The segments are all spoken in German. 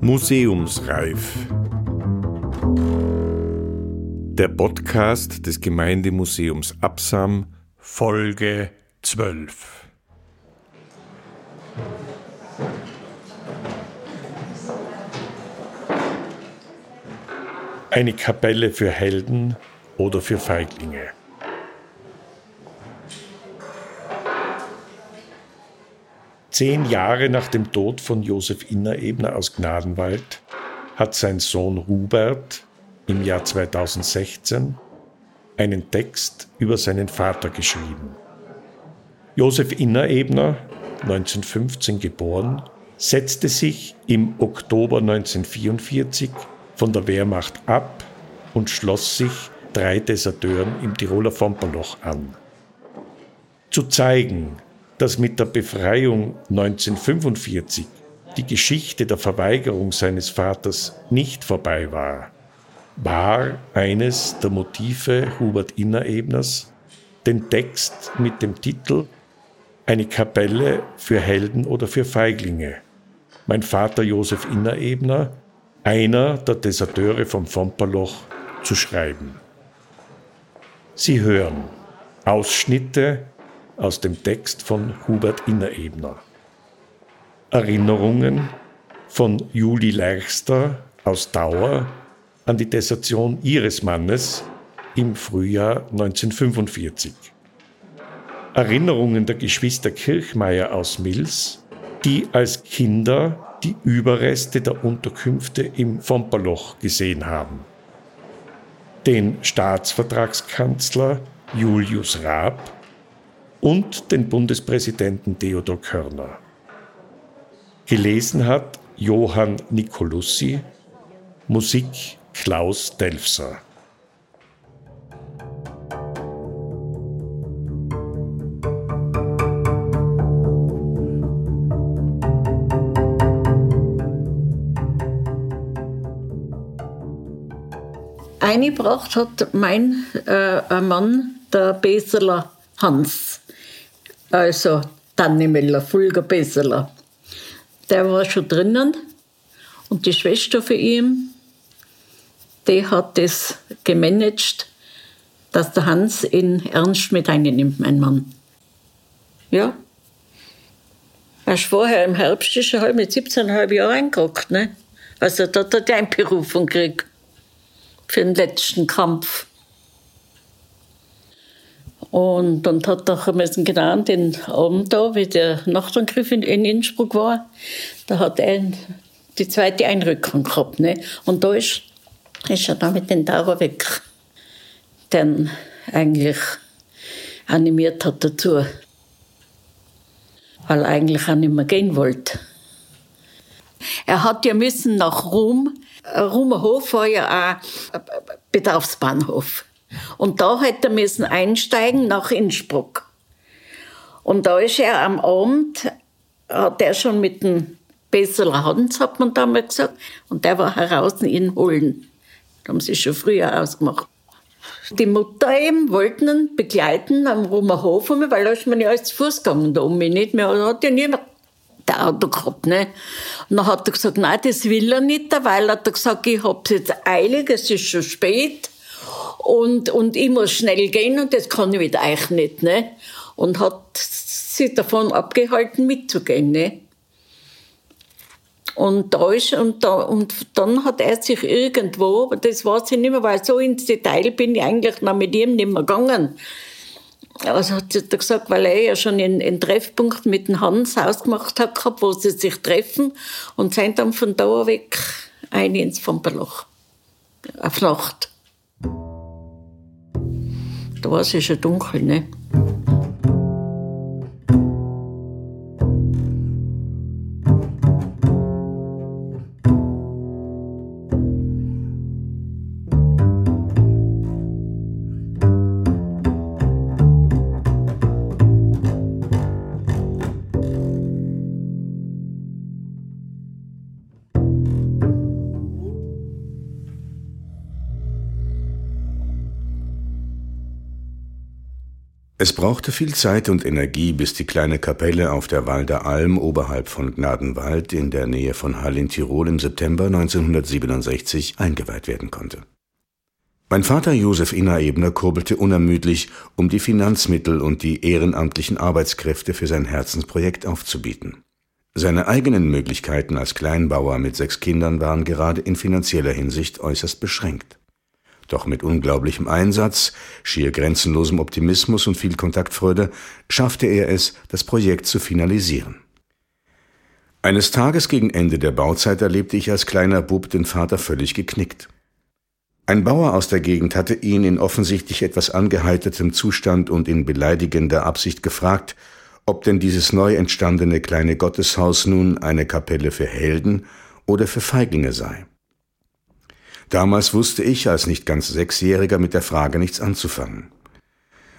Museumsreif. Der Podcast des Gemeindemuseums Absam, Folge 12. Eine Kapelle für Helden oder für Feiglinge. Zehn Jahre nach dem Tod von Josef Innerebner aus Gnadenwald hat sein Sohn Hubert im Jahr 2016 einen Text über seinen Vater geschrieben. Josef Innerebner, 1915 geboren, setzte sich im Oktober 1944 von der Wehrmacht ab und schloss sich drei Deserteuren im Tiroler Fomperloch an. Zu zeigen, dass mit der Befreiung 1945 die Geschichte der Verweigerung seines Vaters nicht vorbei war, war eines der Motive Hubert Innerebners, den Text mit dem Titel Eine Kapelle für Helden oder für Feiglinge. Mein Vater Josef Innerebner, einer der Deserteure vom Fomperloch, zu schreiben. Sie hören Ausschnitte aus dem Text von Hubert Innerebner. Erinnerungen von Julie Leichster aus Dauer an die Desertion ihres Mannes im Frühjahr 1945. Erinnerungen der Geschwister Kirchmeier aus Mills, die als Kinder die Überreste der Unterkünfte im Fomperloch gesehen haben. Den Staatsvertragskanzler Julius Raab und den Bundespräsidenten Theodor Körner. Gelesen hat Johann Nicolussi, Musik Klaus Delfser. Eingebracht hat mein äh, Mann, der Beseler Hans also Tannimiller, Fulger Besseler. Der war schon drinnen und die Schwester für ihn, die hat das gemanagt, dass der Hans ihn ernst mit einnimmt, mein Mann. Ja. Erst vorher im Herbst ist er halt mit 17,5 Jahren eingerückt, ne? Also da hat er die Einberufung gekriegt. Für den letzten Kampf. Und dann hat er müssen genau den Abend da, wie der Nachtangriff in, in Innsbruck war, da hat er die zweite Einrückung gehabt. Ne? Und da ist, ist er dann mit den Dauer weg, den eigentlich animiert hat dazu. Weil er eigentlich auch nicht mehr gehen wollte. Er hat ja müssen nach Rom, Rumerhof war ja auch Bedarfsbahnhof. Und da hätte er müssen einsteigen nach Innsbruck. Und da ist er am Abend, hat er schon mit dem Besseler Hans, hat man damals gesagt, und der war heraus ihn holen. Da haben sie schon früher ausgemacht. Die Mutter eben wollten ihn begleiten am Romerhof, weil da ist man ja als Fuß gegangen da mich nicht mehr. Da hat ja niemand der Auto gehabt. Ne? Und dann hat er gesagt, nein, das will er nicht, weil er hat gesagt, ich hab's jetzt eilig, es ist schon spät und, und ich muss schnell gehen und das kann ich mit euch nicht. Ne? Und hat sie davon abgehalten, mitzugehen. Ne? Und, da ist, und, da, und dann hat er sich irgendwo, das weiß ich nicht mehr, weil so ins Detail bin ich eigentlich noch mit ihm nicht mehr gegangen. Also hat sie gesagt, weil er ja schon einen, Treffpunkt mit dem Hans ausgemacht hat, gehabt, wo sie sich treffen und sind dann von da weg ein ins Fomperloch. Auf Nacht. Da war es ja schon dunkel, ne? Es brauchte viel Zeit und Energie, bis die kleine Kapelle auf der Walder Alm oberhalb von Gnadenwald in der Nähe von Hall in Tirol im September 1967 eingeweiht werden konnte. Mein Vater Josef Innerebner kurbelte unermüdlich, um die Finanzmittel und die ehrenamtlichen Arbeitskräfte für sein Herzensprojekt aufzubieten. Seine eigenen Möglichkeiten als Kleinbauer mit sechs Kindern waren gerade in finanzieller Hinsicht äußerst beschränkt. Doch mit unglaublichem Einsatz, schier grenzenlosem Optimismus und viel Kontaktfreude schaffte er es, das Projekt zu finalisieren. Eines Tages gegen Ende der Bauzeit erlebte ich als kleiner Bub den Vater völlig geknickt. Ein Bauer aus der Gegend hatte ihn in offensichtlich etwas angeheitertem Zustand und in beleidigender Absicht gefragt, ob denn dieses neu entstandene kleine Gotteshaus nun eine Kapelle für Helden oder für Feiglinge sei. Damals wusste ich als nicht ganz Sechsjähriger mit der Frage nichts anzufangen.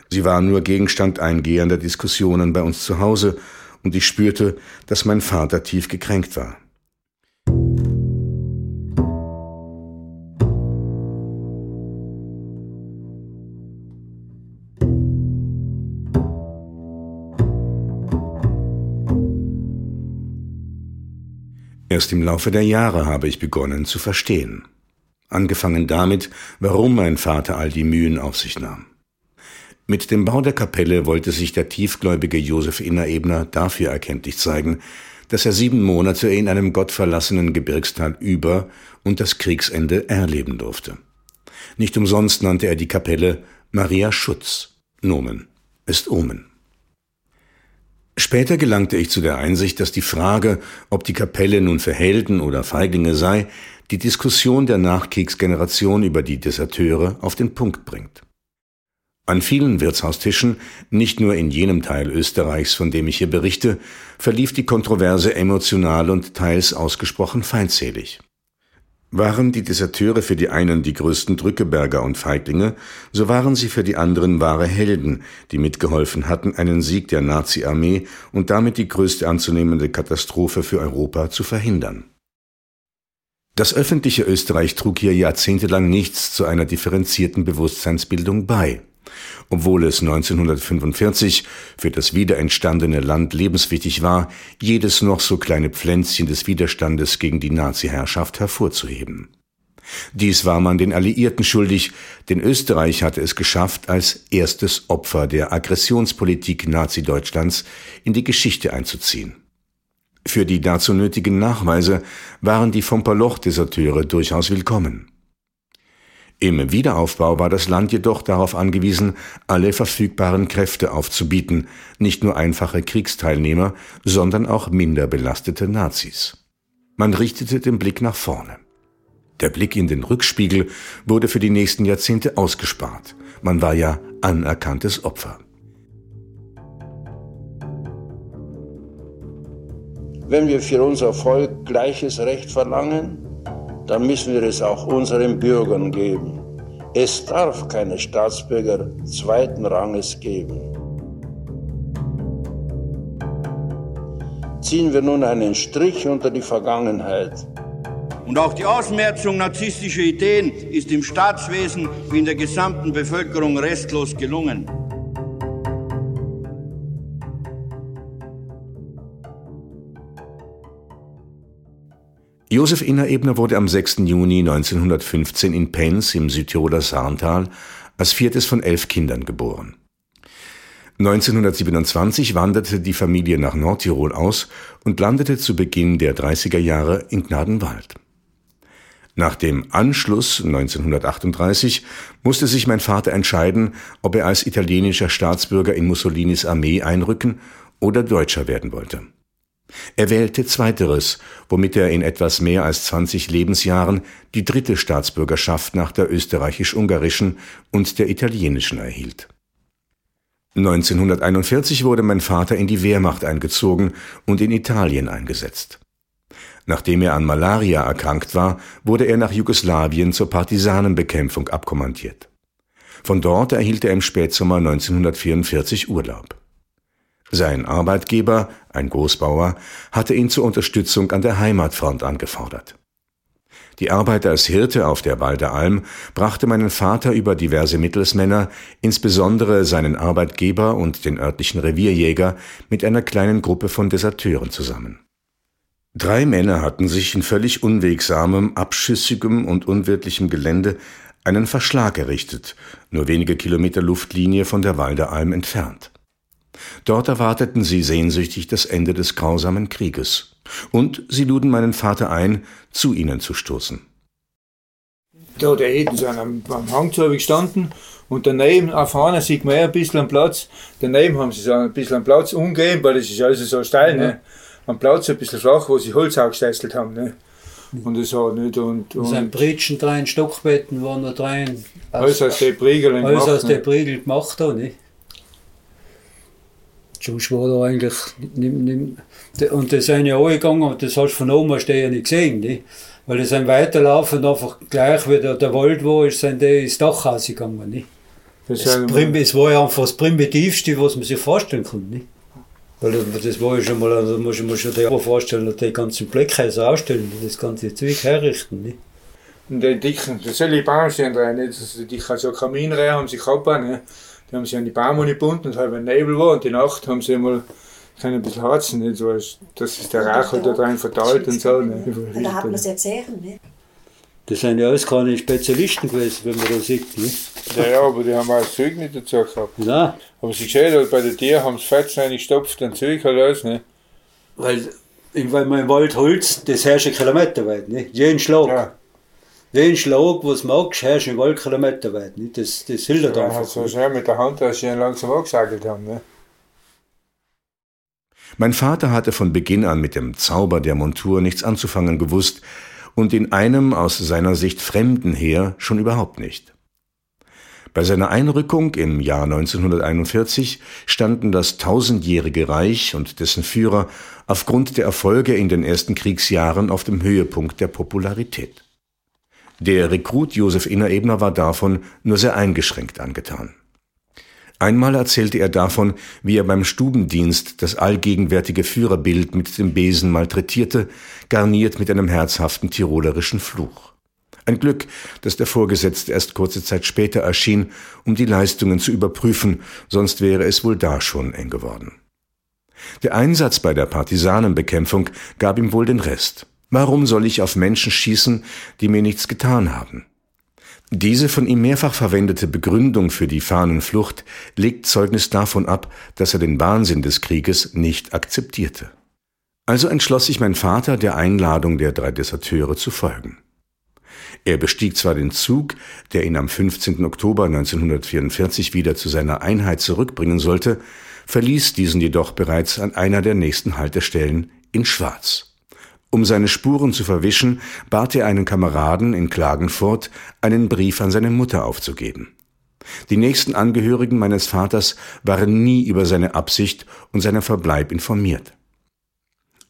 Sie war nur Gegenstand eingehender Diskussionen bei uns zu Hause, und ich spürte, dass mein Vater tief gekränkt war. Erst im Laufe der Jahre habe ich begonnen zu verstehen angefangen damit, warum mein Vater all die Mühen auf sich nahm. Mit dem Bau der Kapelle wollte sich der tiefgläubige Josef Innerebner dafür erkenntlich zeigen, dass er sieben Monate in einem gottverlassenen Gebirgstal über und das Kriegsende erleben durfte. Nicht umsonst nannte er die Kapelle Maria Schutz. Nomen ist Omen. Später gelangte ich zu der Einsicht, dass die Frage, ob die Kapelle nun für Helden oder Feiglinge sei, die Diskussion der Nachkriegsgeneration über die Deserteure auf den Punkt bringt. An vielen Wirtshaustischen, nicht nur in jenem Teil Österreichs, von dem ich hier berichte, verlief die Kontroverse emotional und teils ausgesprochen feindselig. Waren die Deserteure für die einen die größten Drückeberger und Feiglinge, so waren sie für die anderen wahre Helden, die mitgeholfen hatten, einen Sieg der Nazi-Armee und damit die größte anzunehmende Katastrophe für Europa zu verhindern. Das öffentliche Österreich trug hier jahrzehntelang nichts zu einer differenzierten Bewusstseinsbildung bei. Obwohl es 1945 für das wiederentstandene Land lebenswichtig war, jedes noch so kleine Pflänzchen des Widerstandes gegen die Nazi-Herrschaft hervorzuheben. Dies war man den Alliierten schuldig, denn Österreich hatte es geschafft, als erstes Opfer der Aggressionspolitik Nazi-Deutschlands in die Geschichte einzuziehen. Für die dazu nötigen Nachweise waren die Fomperloch-Deserteure durchaus willkommen. Im Wiederaufbau war das Land jedoch darauf angewiesen, alle verfügbaren Kräfte aufzubieten, nicht nur einfache Kriegsteilnehmer, sondern auch minder belastete Nazis. Man richtete den Blick nach vorne. Der Blick in den Rückspiegel wurde für die nächsten Jahrzehnte ausgespart. Man war ja anerkanntes Opfer. Wenn wir für unser Volk gleiches Recht verlangen, dann müssen wir es auch unseren Bürgern geben. Es darf keine Staatsbürger zweiten Ranges geben. Ziehen wir nun einen Strich unter die Vergangenheit. Und auch die Ausmerzung narzisstischer Ideen ist im Staatswesen wie in der gesamten Bevölkerung restlos gelungen. Josef Innerebner wurde am 6. Juni 1915 in Penz im Südtiroler Saarntal als viertes von elf Kindern geboren. 1927 wanderte die Familie nach Nordtirol aus und landete zu Beginn der 30er Jahre in Gnadenwald. Nach dem Anschluss 1938 musste sich mein Vater entscheiden, ob er als italienischer Staatsbürger in Mussolinis Armee einrücken oder Deutscher werden wollte. Er wählte zweiteres, womit er in etwas mehr als 20 Lebensjahren die dritte Staatsbürgerschaft nach der österreichisch-ungarischen und der italienischen erhielt. 1941 wurde mein Vater in die Wehrmacht eingezogen und in Italien eingesetzt. Nachdem er an Malaria erkrankt war, wurde er nach Jugoslawien zur Partisanenbekämpfung abkommandiert. Von dort erhielt er im Spätsommer 1944 Urlaub. Sein Arbeitgeber, ein Großbauer, hatte ihn zur Unterstützung an der Heimatfront angefordert. Die Arbeit als Hirte auf der Walder Alm brachte meinen Vater über diverse Mittelsmänner, insbesondere seinen Arbeitgeber und den örtlichen Revierjäger, mit einer kleinen Gruppe von Deserteuren zusammen. Drei Männer hatten sich in völlig unwegsamem, abschüssigem und unwirtlichem Gelände einen Verschlag errichtet, nur wenige Kilometer Luftlinie von der Walder Alm entfernt. Dort erwarteten sie sehnsüchtig das Ende des grausamen Krieges, und sie luden meinen Vater ein, zu ihnen zu stoßen. Da der Eden sind am, am Hang zu gestanden und daneben, auf einer sieht man ein bisschen am Platz, daneben haben sie so ein bisschen am Platz umgehen, weil das ist also so steil, ne? am Platz ein bisschen flach, wo sie Holz aufgestesselt haben. Ne? Und das hat nicht. Und, und sein Britschen dreien Stockbetten waren noch dreien. Alles aus den Priegeln Alles aus den Priegel gemacht da, ne? Sonst war da eigentlich nicht, nicht, und das sind ja alle gegangen, und das hast du von oben hast du ja nicht gesehen, ne? Weil die sind weiterlaufen, einfach gleich wie der, der Wald war, ist, sind die ins Dach rausgegangen, ne? Das, das, Prim, es war ja einfach das Primitivste, was man sich vorstellen konnte, ne? Weil das, das war ja schon mal, da muss man sich dir vorstellen, die ganzen Blöckhäuser ausstellen, das ganze Zeug herrichten, ne? Und die dicken, das soll die Baumstellen rein, nicht? Die dicken so Kaminreihe haben sie gehabt, ne? Die haben sich an die Baum gebunden und halt, wenn Nebel war und die Nacht haben sie einmal können ein bisschen harzen, nicht? So, dass ist der Rauch halt da drin verteilt und so. Ne? Und da hat man es erzählen, ne? Das sind ja alles keine Spezialisten gewesen, wenn man das sieht. Ne? Ja, ja, aber die haben auch das Zeug nicht dazu gehabt. Nein. Aber sie gesehen hat, bei den Tieren haben sie Fett reingestopft und Zeug halt alles, ne? Weil, weil man im Wald Holz, das herrscht einen Kilometer weit, ne? Jeden Schlag. Ja. Den Schlag, was du magst, herrscht einen Wald Kilometer weit, ne? Das, das hilft ja, einfach. So schnell mit der Hand, dass sie ihn langsam angesagelt haben, ne? Mein Vater hatte von Beginn an mit dem Zauber der Montur nichts anzufangen gewusst und in einem aus seiner Sicht fremden Heer schon überhaupt nicht. Bei seiner Einrückung im Jahr 1941 standen das tausendjährige Reich und dessen Führer aufgrund der Erfolge in den ersten Kriegsjahren auf dem Höhepunkt der Popularität. Der Rekrut Josef Innerebner war davon nur sehr eingeschränkt angetan. Einmal erzählte er davon, wie er beim Stubendienst das allgegenwärtige Führerbild mit dem Besen malträtierte, garniert mit einem herzhaften tirolerischen Fluch. Ein Glück, dass der Vorgesetzte erst kurze Zeit später erschien, um die Leistungen zu überprüfen, sonst wäre es wohl da schon eng geworden. Der Einsatz bei der Partisanenbekämpfung gab ihm wohl den Rest. Warum soll ich auf Menschen schießen, die mir nichts getan haben? Diese von ihm mehrfach verwendete Begründung für die Fahnenflucht legt Zeugnis davon ab, dass er den Wahnsinn des Krieges nicht akzeptierte. Also entschloss sich mein Vater, der Einladung der drei Deserteure zu folgen. Er bestieg zwar den Zug, der ihn am 15. Oktober 1944 wieder zu seiner Einheit zurückbringen sollte, verließ diesen jedoch bereits an einer der nächsten Haltestellen in Schwarz. Um seine Spuren zu verwischen, bat er einen Kameraden in Klagenfurt, einen Brief an seine Mutter aufzugeben. Die nächsten Angehörigen meines Vaters waren nie über seine Absicht und seinen Verbleib informiert.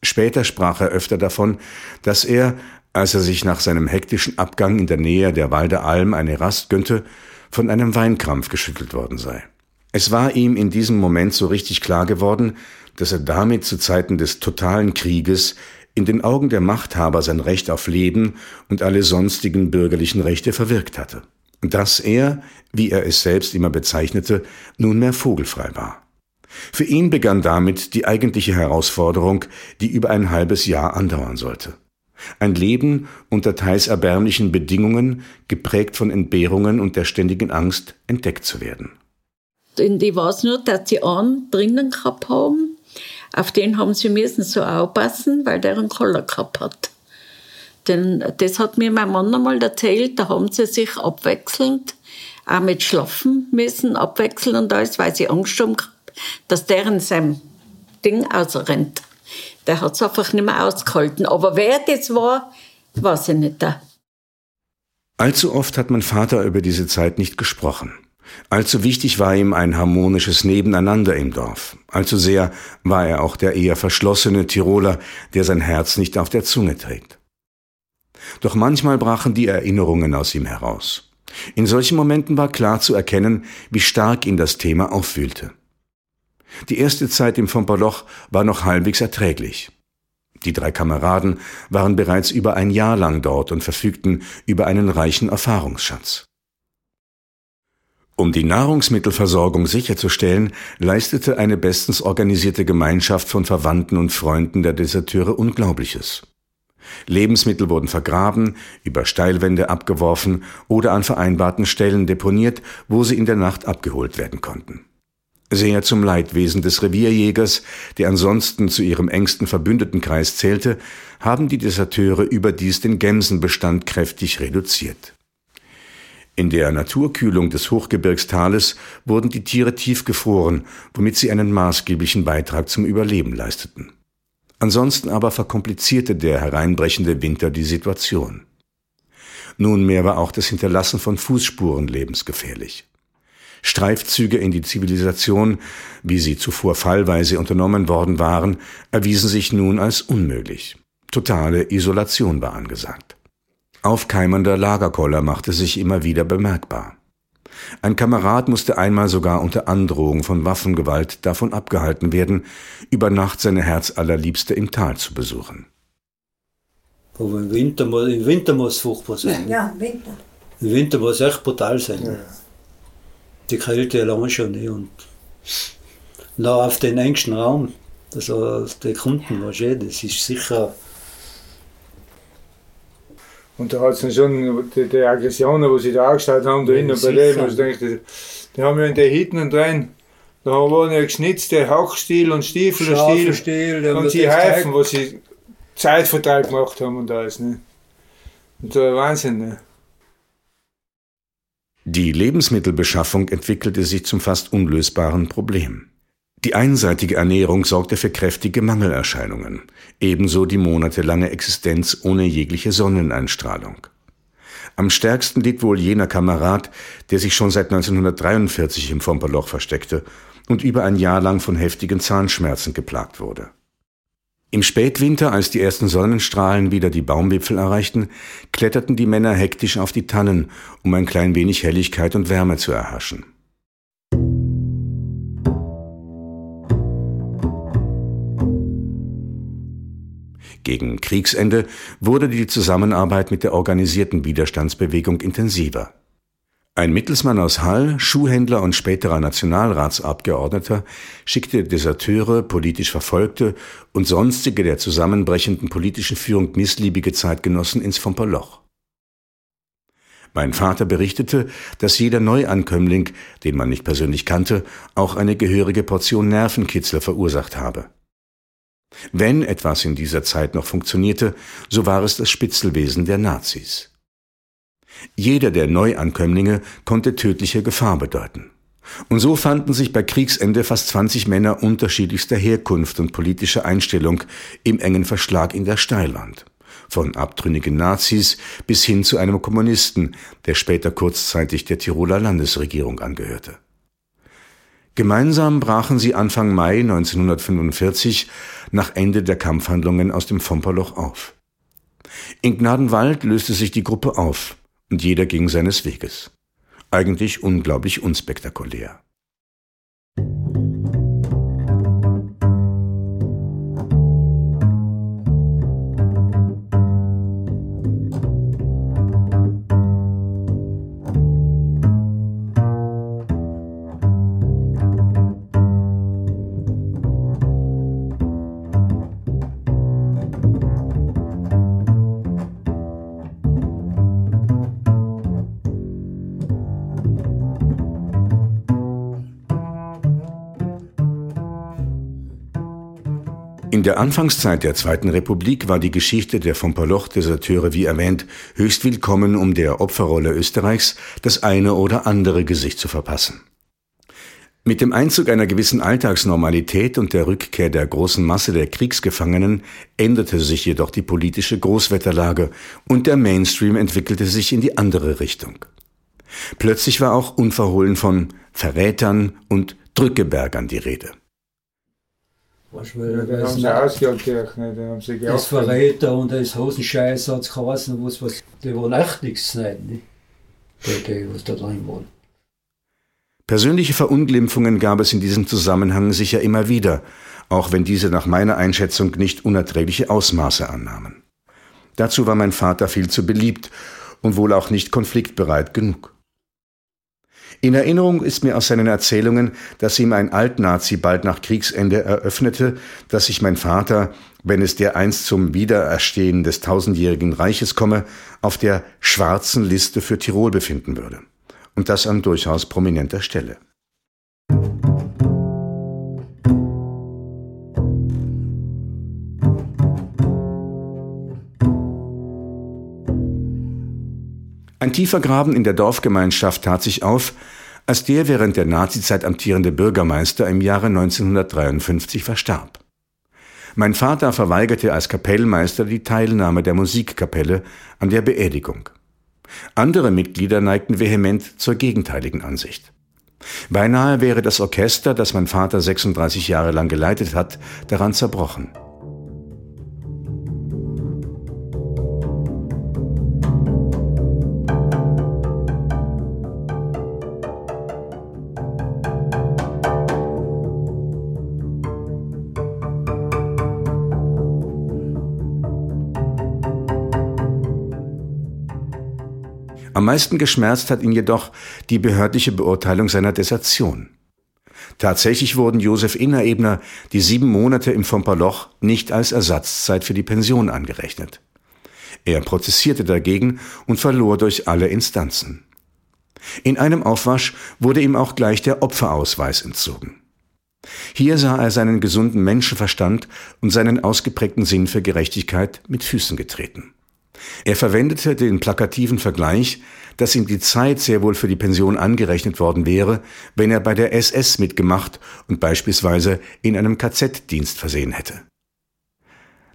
Später sprach er öfter davon, dass er, als er sich nach seinem hektischen Abgang in der Nähe der Walder Alm eine Rast gönnte, von einem Weinkrampf geschüttelt worden sei. Es war ihm in diesem Moment so richtig klar geworden, dass er damit zu Zeiten des totalen Krieges in den Augen der Machthaber sein Recht auf Leben und alle sonstigen bürgerlichen Rechte verwirkt hatte. Dass er, wie er es selbst immer bezeichnete, nunmehr vogelfrei war. Für ihn begann damit die eigentliche Herausforderung, die über ein halbes Jahr andauern sollte. Ein Leben unter teils erbärmlichen Bedingungen, geprägt von Entbehrungen und der ständigen Angst, entdeckt zu werden. Ich weiß nur, dass die einen drinnen gehabt haben, auf den haben sie müssen so aufpassen, weil der einen Koller gehabt hat. Denn das hat mir mein Mann einmal erzählt, da haben sie sich abwechselnd auch mit Schlafen müssen, abwechseln und alles, weil sie Angst haben dass der in seinem Ding ausrennt. Der hat es einfach nicht mehr ausgehalten. Aber wer das war, weiß ich nicht. Allzu oft hat mein Vater über diese Zeit nicht gesprochen. Allzu wichtig war ihm ein harmonisches Nebeneinander im Dorf. Allzu sehr war er auch der eher verschlossene Tiroler, der sein Herz nicht auf der Zunge trägt. Doch manchmal brachen die Erinnerungen aus ihm heraus. In solchen Momenten war klar zu erkennen, wie stark ihn das Thema auffühlte. Die erste Zeit im Fompaloch war noch halbwegs erträglich. Die drei Kameraden waren bereits über ein Jahr lang dort und verfügten über einen reichen Erfahrungsschatz. Um die Nahrungsmittelversorgung sicherzustellen, leistete eine bestens organisierte Gemeinschaft von Verwandten und Freunden der Deserteure Unglaubliches. Lebensmittel wurden vergraben, über Steilwände abgeworfen oder an vereinbarten Stellen deponiert, wo sie in der Nacht abgeholt werden konnten. Sehr zum Leidwesen des Revierjägers, der ansonsten zu ihrem engsten Verbündetenkreis zählte, haben die Deserteure überdies den Gemsenbestand kräftig reduziert. In der Naturkühlung des Hochgebirgstales wurden die Tiere tiefgefroren, womit sie einen maßgeblichen Beitrag zum Überleben leisteten. Ansonsten aber verkomplizierte der hereinbrechende Winter die Situation. Nunmehr war auch das Hinterlassen von Fußspuren lebensgefährlich. Streifzüge in die Zivilisation, wie sie zuvor fallweise unternommen worden waren, erwiesen sich nun als unmöglich. Totale Isolation war angesagt. Aufkeimender Lagerkoller machte sich immer wieder bemerkbar. Ein Kamerad musste einmal sogar unter Androhung von Waffengewalt davon abgehalten werden, über Nacht seine Herzallerliebste im Tal zu besuchen. Aber im Winter, im Winter muss es furchtbar sein. Ja, im Winter. Im Winter muss es echt brutal sein. Ja. Die Kälte allein schon. Nicht? Und da auf den engsten Raum, also die Kunden, das ist sicher und da hat es schon die, die Aggressionen, die sie da angestellt haben, da hinten bei dem, also denke ich, die haben ja in den Hitten drin, da waren ja geschnitzte Hauchstiel und Stiefel und Stiel und sie helfen, wo sie Zeitvertreib gemacht haben und alles. Ne? Und so ein Wahnsinn. Ne? Die Lebensmittelbeschaffung entwickelte sich zum fast unlösbaren Problem. Die einseitige Ernährung sorgte für kräftige Mangelerscheinungen, ebenso die monatelange Existenz ohne jegliche Sonneneinstrahlung. Am stärksten litt wohl jener Kamerad, der sich schon seit 1943 im Fomperloch versteckte und über ein Jahr lang von heftigen Zahnschmerzen geplagt wurde. Im Spätwinter, als die ersten Sonnenstrahlen wieder die Baumwipfel erreichten, kletterten die Männer hektisch auf die Tannen, um ein klein wenig Helligkeit und Wärme zu erhaschen. Gegen Kriegsende wurde die Zusammenarbeit mit der organisierten Widerstandsbewegung intensiver. Ein Mittelsmann aus Hall, Schuhhändler und späterer Nationalratsabgeordneter, schickte Deserteure, politisch Verfolgte und sonstige der zusammenbrechenden politischen Führung missliebige Zeitgenossen ins Fomperloch. Mein Vater berichtete, dass jeder Neuankömmling, den man nicht persönlich kannte, auch eine gehörige Portion Nervenkitzler verursacht habe. Wenn etwas in dieser Zeit noch funktionierte, so war es das Spitzelwesen der Nazis. Jeder der Neuankömmlinge konnte tödliche Gefahr bedeuten. Und so fanden sich bei Kriegsende fast 20 Männer unterschiedlichster Herkunft und politischer Einstellung im engen Verschlag in der Steilwand. Von abtrünnigen Nazis bis hin zu einem Kommunisten, der später kurzzeitig der Tiroler Landesregierung angehörte. Gemeinsam brachen sie Anfang Mai 1945 nach Ende der Kampfhandlungen aus dem Fomperloch auf. In Gnadenwald löste sich die Gruppe auf und jeder ging seines Weges. Eigentlich unglaublich unspektakulär. In der Anfangszeit der Zweiten Republik war die Geschichte der von Paloch-Deserteure, wie erwähnt, höchst willkommen, um der Opferrolle Österreichs das eine oder andere Gesicht zu verpassen. Mit dem Einzug einer gewissen Alltagsnormalität und der Rückkehr der großen Masse der Kriegsgefangenen änderte sich jedoch die politische Großwetterlage und der Mainstream entwickelte sich in die andere Richtung. Plötzlich war auch unverhohlen von Verrätern und Drückebergern die Rede. Weißt, weil ja, dann haben sie ausgejagt, ne? dann haben sie Das Verräter und das Hosenscheiß hat es geheißen, was, was, die waren echt nichts zu schneiden, ne? die, die, was da drin waren. Persönliche Verunglimpfungen gab es in diesem Zusammenhang sicher immer wieder, auch wenn diese nach meiner Einschätzung nicht unerträgliche Ausmaße annahmen. Dazu war mein Vater viel zu beliebt und wohl auch nicht konfliktbereit genug. In Erinnerung ist mir aus seinen Erzählungen, dass ihm ein Altnazi bald nach Kriegsende eröffnete, dass sich mein Vater, wenn es dereinst zum Wiedererstehen des tausendjährigen Reiches komme, auf der schwarzen Liste für Tirol befinden würde. Und das an durchaus prominenter Stelle. Ein tiefer Graben in der Dorfgemeinschaft tat sich auf, als der während der Nazizeit amtierende Bürgermeister im Jahre 1953 verstarb. Mein Vater verweigerte als Kapellmeister die Teilnahme der Musikkapelle an der Beerdigung. Andere Mitglieder neigten vehement zur gegenteiligen Ansicht. Beinahe wäre das Orchester, das mein Vater 36 Jahre lang geleitet hat, daran zerbrochen. Meisten geschmerzt hat ihn jedoch die behördliche Beurteilung seiner Desertion. Tatsächlich wurden Josef Innerebner die sieben Monate im Fomperloch nicht als Ersatzzeit für die Pension angerechnet. Er prozessierte dagegen und verlor durch alle Instanzen. In einem Aufwasch wurde ihm auch gleich der Opferausweis entzogen. Hier sah er seinen gesunden Menschenverstand und seinen ausgeprägten Sinn für Gerechtigkeit mit Füßen getreten. Er verwendete den plakativen Vergleich, dass ihm die Zeit sehr wohl für die Pension angerechnet worden wäre, wenn er bei der SS mitgemacht und beispielsweise in einem KZ-Dienst versehen hätte.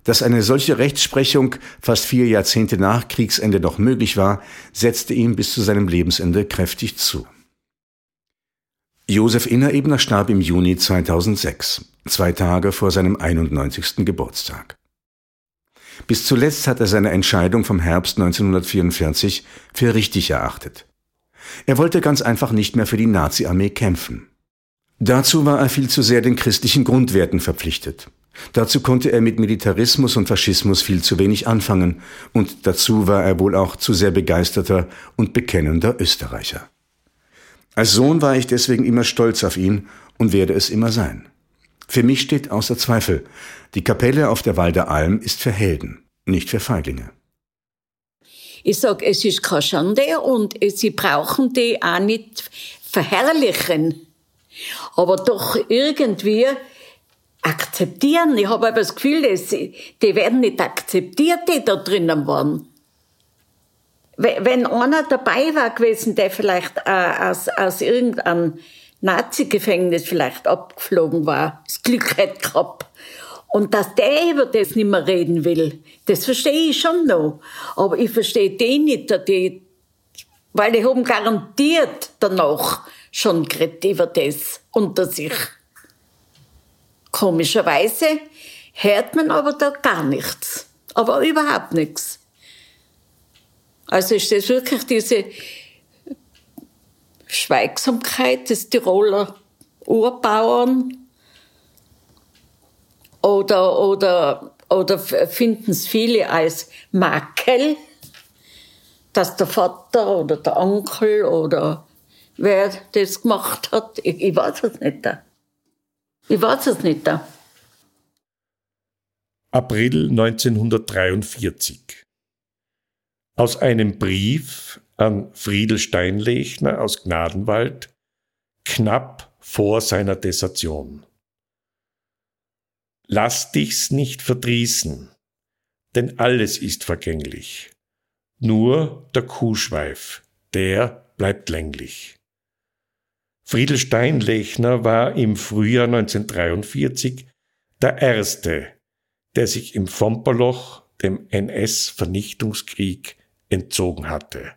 Dass eine solche Rechtsprechung fast vier Jahrzehnte nach Kriegsende noch möglich war, setzte ihm bis zu seinem Lebensende kräftig zu. Josef Innerebner starb im Juni 2006, zwei Tage vor seinem 91. Geburtstag. Bis zuletzt hat er seine Entscheidung vom Herbst 1944 für richtig erachtet. Er wollte ganz einfach nicht mehr für die Nazi-Armee kämpfen. Dazu war er viel zu sehr den christlichen Grundwerten verpflichtet. Dazu konnte er mit Militarismus und Faschismus viel zu wenig anfangen und dazu war er wohl auch zu sehr begeisterter und bekennender Österreicher. Als Sohn war ich deswegen immer stolz auf ihn und werde es immer sein. Für mich steht außer Zweifel, die Kapelle auf der Walder Alm ist für Helden, nicht für Feiglinge. Ich sag, es ist keine Schande und sie brauchen die auch nicht verherrlichen. Aber doch irgendwie akzeptieren. Ich habe aber das Gefühl, dass die werden nicht akzeptiert, die da drinnen waren. Wenn einer dabei war gewesen, der vielleicht äh, aus, aus irgendeinem Nazi-Gefängnis vielleicht abgeflogen war, das Glück hätte gehabt. Und dass der über das nicht mehr reden will, das verstehe ich schon noch. Aber ich verstehe den nicht, die, weil die haben garantiert danach schon geredet über das unter sich. Komischerweise hört man aber da gar nichts. Aber überhaupt nichts. Also ist das wirklich diese Schweigsamkeit des Tiroler Urbauern? Oder, oder, oder finden es viele als Makel, dass der Vater oder der Onkel oder wer das gemacht hat? Ich, ich weiß es nicht. Ich weiß es nicht. April 1943. Aus einem Brief an Friedel Steinlechner aus Gnadenwald knapp vor seiner Desertion. Lass dich's nicht verdrießen, denn alles ist vergänglich. Nur der Kuhschweif, der bleibt länglich. Friedel Steinlechner war im Frühjahr 1943 der Erste, der sich im Fomperloch dem NS-Vernichtungskrieg entzogen hatte.